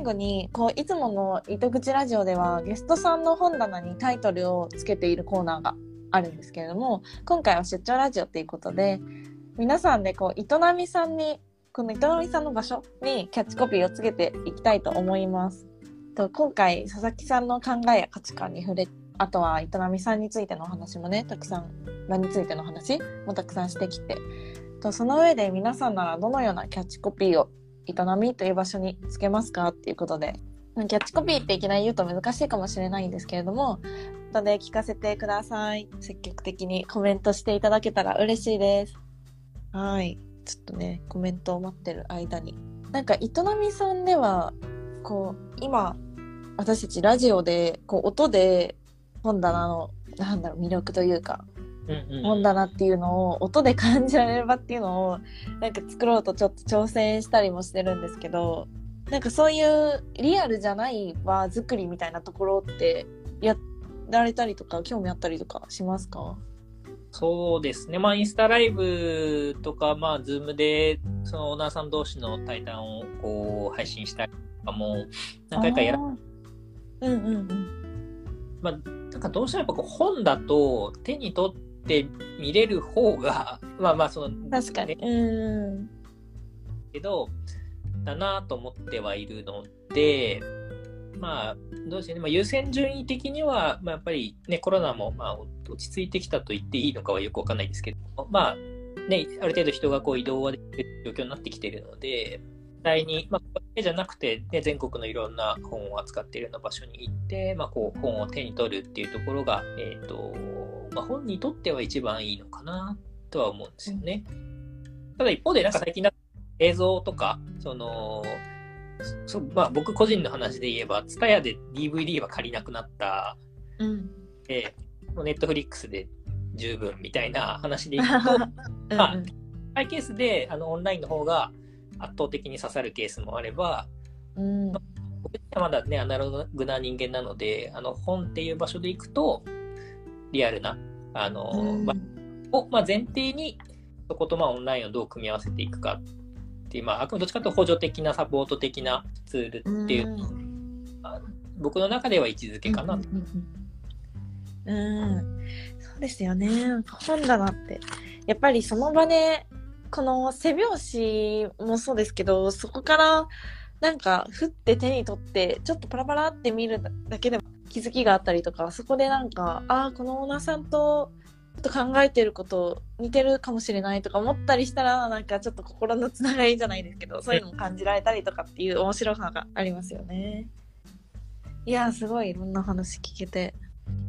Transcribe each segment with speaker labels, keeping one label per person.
Speaker 1: 最後にこういつもの糸口ラジオではゲストさんの本棚にタイトルをつけているコーナーがあるんですけれども今回は出張ラジオということで皆さんでこう糸波さんにこの糸波さんの場所にキャッチコピーをつけていきたいと思います。と今回佐々木さんの考えや価値観に触れあとは糸波さんについてのお話もねたくさん場についての話もたくさんしてきてとその上で皆さんならどのようなキャッチコピーを営みという場所につけますかっていうことでキャッチコピーっていきなり言うと難しいかもしれないんですけれども後で聞かせてください。積極的にコメントしていただけたら嬉しいです。はい。ちょっとねコメントを待ってる間に。なんか営みさんではこう今私たちラジオでこう音で本棚のなんだろう魅力というか本棚っていうのを音で感じられる場っていうのをなんか作ろうとちょっと挑戦したりもしてるんですけどなんかそういうリアルじゃない場作りみたいなところってやられたりとか興味あったりとかしますか？
Speaker 2: そうですね。まあ、インスタライブとか、まあ、ズームで、そのオーナーさん同士の対談をこう配信したりとかも、何回かやら、うん
Speaker 1: うんうん。
Speaker 2: まあ、なんかどうしてもやっぱこう本だと手に取ってって見れる方が、まあまあその、
Speaker 1: 確かに。う
Speaker 2: ん。けど、だなと思ってはいるので、まあ、どうしてね、まあ、優先順位的には、まあ、やっぱりね、コロナも、まあ、落ち着いてきたと言っていいのかはよくわかんないですけど、まあ、ね、ある程度人がこう移動はできる状況になってきているので、際に、まあ、これじゃなくて、ね、全国のいろんな本を扱っているような場所に行って、まあ、こう本を手に取るっていうところが、えっ、ー、と、まあ、本にとっては一番いいのかなとは思うんですよね。ただ一方で、なんか最近だ映像とか、その、そまあ、僕個人の話で言えば、TSUTAYA で DVD は借りなくなった、
Speaker 1: うん、
Speaker 2: で、ネットフリックスで十分みたいな話でいくと、まあ、ハイケースであのオンラインの方が圧倒的に刺さるケースもあれば、
Speaker 1: うん、僕
Speaker 2: はまだね、アナログな人間なので、あの本っていう場所で行くと、リアルな、あの、うん。まを、まあ、前提に、そことまあオンラインをどう組み合わせていくかっていう、まあ、あくまでどっちかというと補助的なサポート的なツールっていう、うん、僕の中では位置づけかなと。
Speaker 1: うん、うん、そうですよね。本棚って、やっぱりその場で、この背拍子もそうですけど、そこからなんか、ふって手に取って、ちょっとパラパラって見るだけでも気づきがあったりとか、そこでなんか、ああ、このオーナーさんと、ちょっと考えてること似てるかもしれないとか思ったりしたら、なんかちょっと心のつながりじゃないですけど、そういうのも感じられたりとかっていう面白さがありますよね。いやすごいいろんな話聞けて。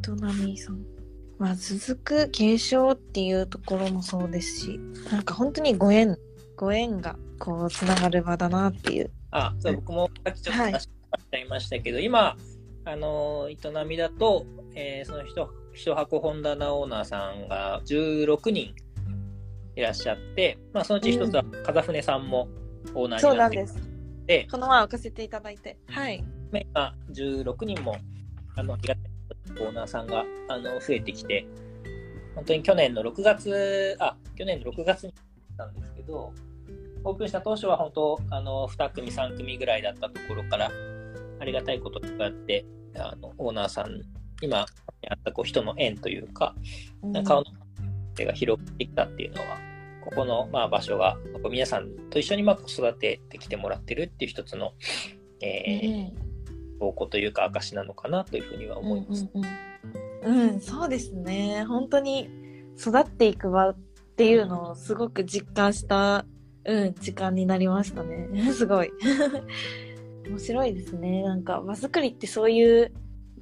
Speaker 1: トナミさん。まあ、続く継承っていうところもそうですし、なんか本当にご縁、ご縁がこうつながる場だなっていう。
Speaker 2: あ、そう、僕もさっきちょっと話しちゃいましたけど、はい、今、あの、営みだと、えー、その一一箱本棚オーナーさんが16人いらっしゃって、まあ、そのうち一つは風船さんもオーナーになって、うん、そうなんです。
Speaker 1: この前置かせていただいて。はい。
Speaker 2: 今、16人も、あの、オーナーさんが、あの、増えてきて、本当に去年の6月、あ、去年の6月にたんですけど、オープンした当初は本当、あの、2組、3組ぐらいだったところから、ありがたいことがあって、あの、オーナーさん、今、あったこう人の縁というか、顔の手が広がってきたっていうのは、ここの、まあ、場所が、皆さんと一緒にまあ子育ててきてもらってるっていう一つの、えー、証拠というか証なのかなというふうには思います。
Speaker 1: うん、うんうん、そうですね。本当に育っていく場っていうのをすごく実感した、うん、時間になりましたね。すごい。面白いですね。なんか場作りってそういう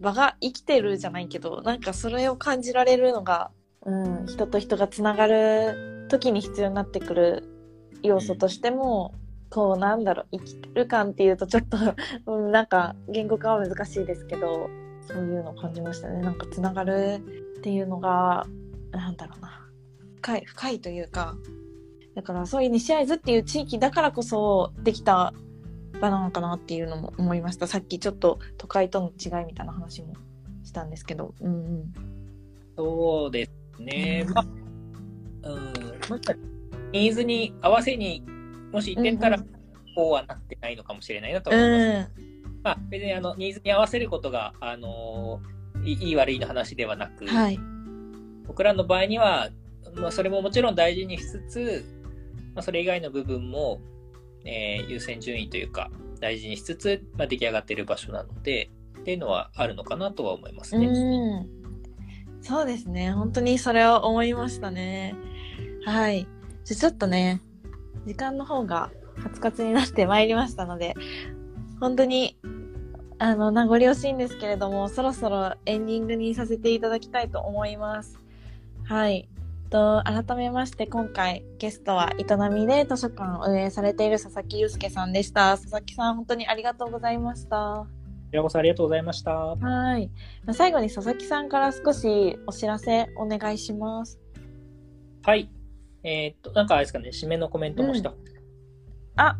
Speaker 1: 場が生きてるじゃないけど、なんかそれを感じられるのが、うん、人と人がつながる時に必要になってくる要素としても、こうなんだろう、生きてる感っていうとちょっと うん、なんか言語化は難しいですけど、そういうのを感じましたね。なんかつながるっていうのが、なんだろうな。深い、深いというか、だからそういう西会津っていう地域だからこそできた場なのかなっていうのも思いました。さっきちょっと都会との違いみたいな話もしたんですけど、うんうん、
Speaker 2: そうですね、まあ、うん、ニーズに合わせにもし行ってたら、こうはなってないのかもしれないなと思います。まあ、別にあのニーズに合わせることが、あのいいい悪いの話ではなく、
Speaker 1: はい。
Speaker 2: 僕らの場合には、まあ、それももちろん大事にしつつ、まあ、それ以外の部分も、えー優先順位というか大事にしつつ、まあ、出来上がっている場所なのでっていうのはあるのかなとは思いますね。
Speaker 1: うん。そうですね。本当にそれを思いましたね。はい。じゃちょっとね、時間の方がカツカツになってまいりましたので、本当に、あの、名残惜しいんですけれども、そろそろエンディングにさせていただきたいと思います。はい。と改めまして今回ゲストは営みで図書館を運営されている佐々木祐介さんでした。佐々木さん本当にありがとうございました。
Speaker 2: こちらこそありがとうございました。
Speaker 1: はい。まあ最後に佐々木さんから少しお知らせお願いします。
Speaker 2: はい。えーっと、なんかあれですかね、締めのコメントもした。
Speaker 1: あ、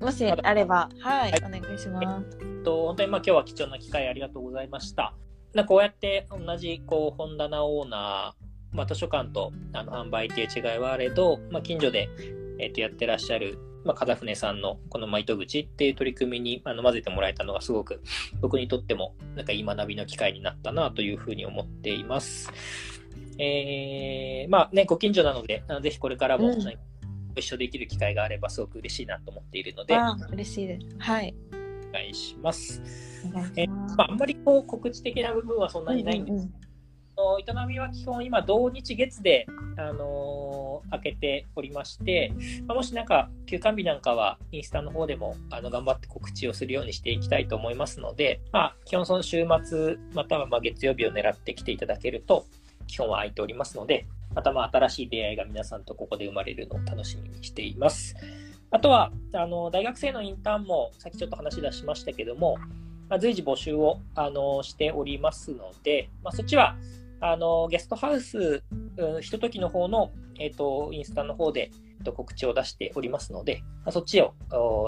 Speaker 1: もしあれば、はい、
Speaker 2: はい
Speaker 1: お願いします。
Speaker 2: えっと、本当にまあ今日は貴重な機会ありがとうございました。なこうやって同じこう本棚オーナー、まあ、図書館とあの販売っていう違いはあれど、まあ、近所で、えっとやってらっしゃる、まあ、風船さんのこのまあ糸口っていう取り組みにあの混ぜてもらえたのがすごく僕にとってもなんかいい学びの機会になったなというふうに思っています。えー、まあね、ご近所なので、ぜひこれからも
Speaker 1: うん
Speaker 2: 一緒できる機会があればすごく嬉しいなと思っているので、
Speaker 1: あ、嬉しいです。はい。
Speaker 2: お願いします。え
Speaker 1: しま
Speaker 2: あ、あんまりこう告知的な部分はそんなにないんです
Speaker 1: うんうんうん
Speaker 2: けど、営みは基本今、同日月で、あのー開けておりまして、まあ、もしなんか休館日なんかはインスタの方でもあの頑張って告知をするようにしていきたいと思いますので、まあ、基本その週末またはまあ月曜日を狙ってきていただけると基本は空いておりますのでまたまあ新しい出会いが皆さんとここで生まれるのを楽しみにしています。あとはあの大学生のインターンもさっきちょっと話出しましたけども、まあ、随時募集をあのしておりますので、まあ、そっちはあのゲストハウス、うん、ひとときの方の、えっとインスタの方で、えっと告知を出しておりますので、まあ、そっちを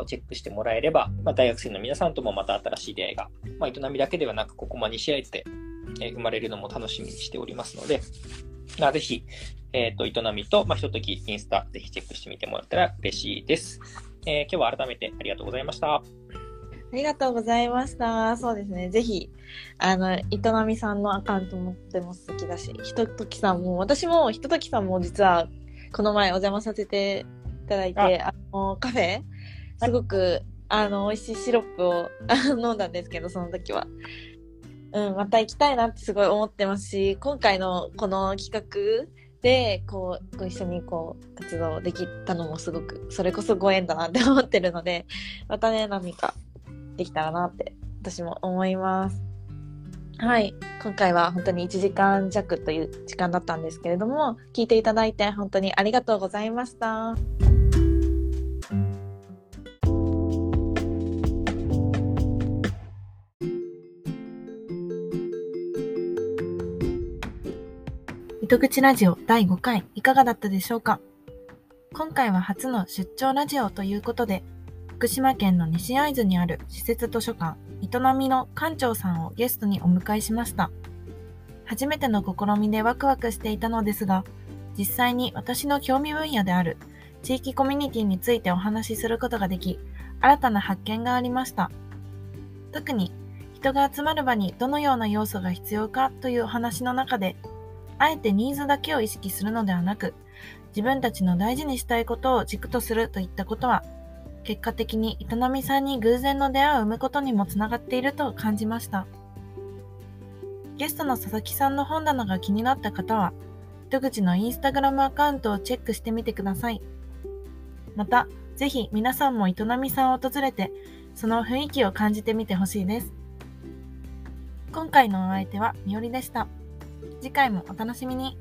Speaker 2: チェックしてもらえれば、まあ、大学生の皆さんともまた新しい出会いが、まあ、営みだけではなく、ここま2試合で、えー生まれるのも楽しみにしておりますので、まあ、ぜひ、えっ、と、営みと、まあ、ひとときインスタ、ぜひチェックしてみてもらったら嬉しいです。えー今日は改めてありがとうございました。
Speaker 1: ありがとうございました。そうですね。ぜひ、あの、営みさんのアカウントもとても素敵だし、ひとときさんも、私もひとときさんも実は、この前お邪魔させていただいて、あの、カフェ、すごく、あの、美味しいシロップを飲んだんですけど、その時は。うん、また行きたいなってすごい思ってますし、今回のこの企画で、こう、ご一緒にこう、活動できたのもすごく、それこそご縁だなって思ってるので、またね、何かできたらなって私も思います。はい。今回は本当に1時間弱という時間だったんですけれども、聞いていただいて本当にありがとうございました。糸口ラジオ第5回いかがだったでしょうか？今回は初の出張ラジオということで、福島県の西会津にある施設図書館営みの館長さんをゲストにお迎えしました。初めての試みでワクワクしていたのですが実際に私の興味分野である地域コミュニティについてお話しすることができ新たな発見がありました。特に人が集まる場にどのような要素が必要かというお話の中であえてニーズだけを意識するのではなく自分たちの大事にしたいことを軸とするといったことは結果的に営みさんに偶然の出会いを生むことにもつながっていると感じました。ゲストの佐々木さんの本棚が気になった方は糸口のインスタグラムアカウントをチェックしてみてください。またぜひ皆さんも営みさんを訪れてその雰囲気を感じてみてほしいです。今回のお相手はみおりでした。次回もお楽しみに。